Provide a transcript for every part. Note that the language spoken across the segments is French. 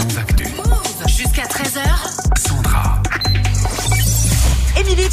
Move Actu.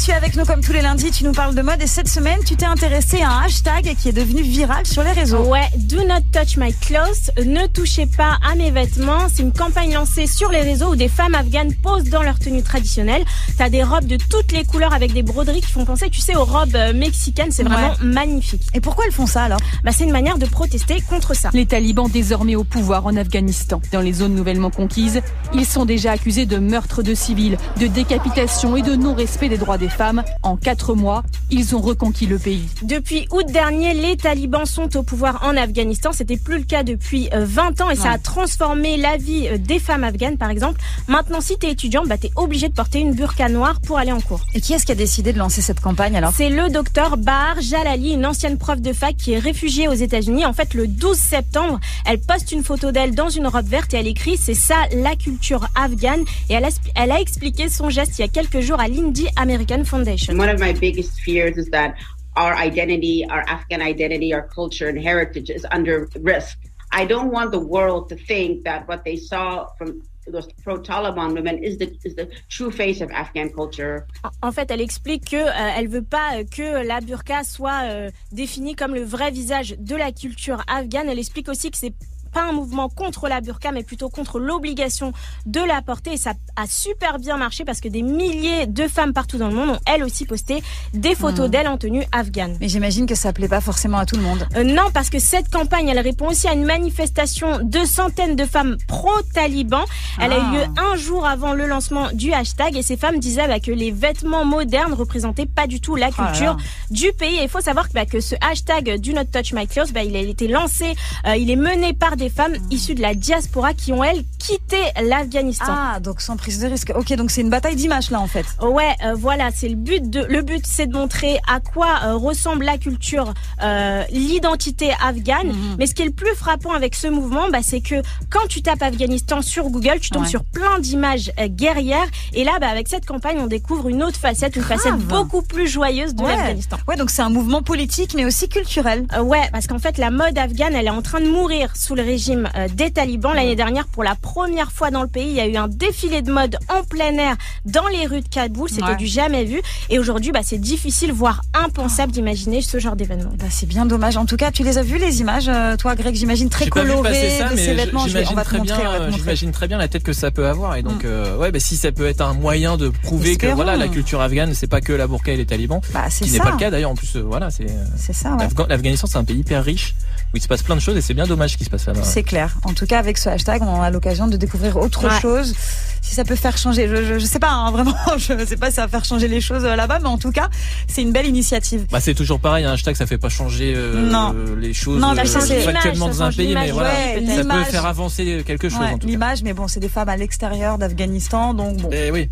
Tu es avec nous comme tous les lundis, tu nous parles de mode et cette semaine, tu t'es intéressée à un hashtag qui est devenu viral sur les réseaux. Ouais, do not touch my clothes, ne touchez pas à mes vêtements. C'est une campagne lancée sur les réseaux où des femmes afghanes posent dans leur tenue traditionnelle. T'as des robes de toutes les couleurs avec des broderies qui font penser, tu sais, aux robes euh, mexicaines. C'est vraiment Ouais. magnifique. Et pourquoi elles font ça alors? Bah, c'est une manière de protester contre ça. Les talibans désormais au pouvoir en Afghanistan. Dans les zones nouvellement conquises, ils sont déjà accusés de meurtre de civils, de décapitation et de non-respect des droits des femmes. En quatre mois, ils ont reconquis le pays. Depuis août dernier, les talibans sont au pouvoir en Afghanistan. C'était plus le cas depuis euh, 20 ans et ça a transformé la vie euh, des femmes afghanes, par exemple. Maintenant, si t'es étudiante, bah, t'es obligé de porter une burqa noire pour aller en cours. Et qui est-ce qui a décidé de lancer cette campagne alors? C'est le docteur Bahar Jalali, une ancienne prof de fac qui est réfugiée aux États-Unis. En fait, le 12 septembre, elle poste une photo d'elle dans une robe verte et elle écrit c'est ça la culture afghane et elle a, elle a expliqué son geste il y a quelques jours à l'Indie American Foundation. One of my biggest fears is that our identity, our Afghan identity, our culture and heritage is under risk. I don't want the world to think that what they saw from those pro-Taliban women is the is the true face of Afghan culture. En fait, elle explique que euh, elle veut pas que la burqa soit euh, définie comme le vrai visage de la culture afghane. Elle explique aussi que c'est pas un mouvement contre la burqa, mais plutôt contre l'obligation de la porter. Et ça a super bien marché parce que des milliers de femmes partout dans le monde ont elles aussi posté des photos d'elles en tenue afghane. Mais j'imagine que ça plaît pas forcément à tout le monde. Euh, non, parce que cette campagne, elle répond aussi à une manifestation de centaines de femmes pro-taliban. Elle a Ah. eu lieu un jour avant le lancement du hashtag et ces femmes disaient bah, que les vêtements modernes représentaient pas du tout la Oh culture du pays. Et il faut savoir que, bah, que ce hashtag Do Not Touch My Clothes, bah, il a été lancé, euh, il est mené par des femmes issues de la diaspora qui ont, elles, quitté l'Afghanistan. Ah, donc sans prise de risque. Ok, donc c'est une bataille d'image là en fait. Ouais, euh, voilà, c'est le but de le but, c'est de montrer à quoi euh, ressemble la culture, euh, l'identité afghane. Mhm. Mais ce qui est le plus frappant avec ce mouvement, bah, c'est que quand tu tapes Afghanistan sur Google, tu tombes Ouais. sur plein d'images guerrières. Et là, bah, avec cette campagne, on découvre une autre facette, une Grave. facette beaucoup plus joyeuse de Ouais. l'Afghanistan. Ouais, donc c'est un mouvement politique mais aussi culturel. Ouais, parce qu'en fait, la mode afghane, elle est en train de mourir sous le régime euh, des talibans. L'année dernière, pour la première fois dans le pays, il y a eu un défilé de mode en plein air dans les rues de Kaboul. C'était Ouais. du jamais vu. Et aujourd'hui, bah, c'est difficile, voire impensable d'imaginer ce genre d'événement. Bah, c'est bien dommage. En tout cas, tu les as vues les images, euh, toi, Greg, j'imagine très colorées de ces vêtements. J'imagine très montrer, euh, très bien la tête que ça peut avoir. Et donc, euh, ouais, bah, si ça peut être un moyen de prouver Espérons. que voilà, la culture afghane, c'est pas que la burqa et les talibans, Bah, c'est qui n'est pas le cas d'ailleurs. En plus, euh, voilà, c'est euh, C'est ça, ouais. l'Afghanistan, c'est un pays hyper riche où il se passe plein de choses et c'est bien dommage qu'il se passe C'est clair. En tout cas, avec ce hashtag, on a l'occasion de découvrir autre Ouais. chose. Si ça peut faire changer, je, je, je sais pas, hein, vraiment, je sais pas si ça va faire changer les choses euh, là-bas, mais en tout cas, c'est une belle initiative. Bah, c'est toujours pareil, un hashtag, ça fait pas changer euh, Non. les choses Non, euh, mais ça, c'est- factuellement l'image, dans un pays, mais voilà, ouais, ça peut faire avancer quelque chose en tout. L'image, mais bon, c'est des femmes à l'extérieur d'Afghanistan, donc bon. Eh oui.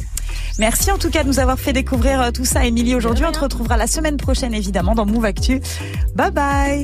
Merci en tout cas de nous avoir fait découvrir euh, tout ça, Émilie. Aujourd'hui, on te retrouvera la semaine prochaine, évidemment, dans Move Actu. Bye bye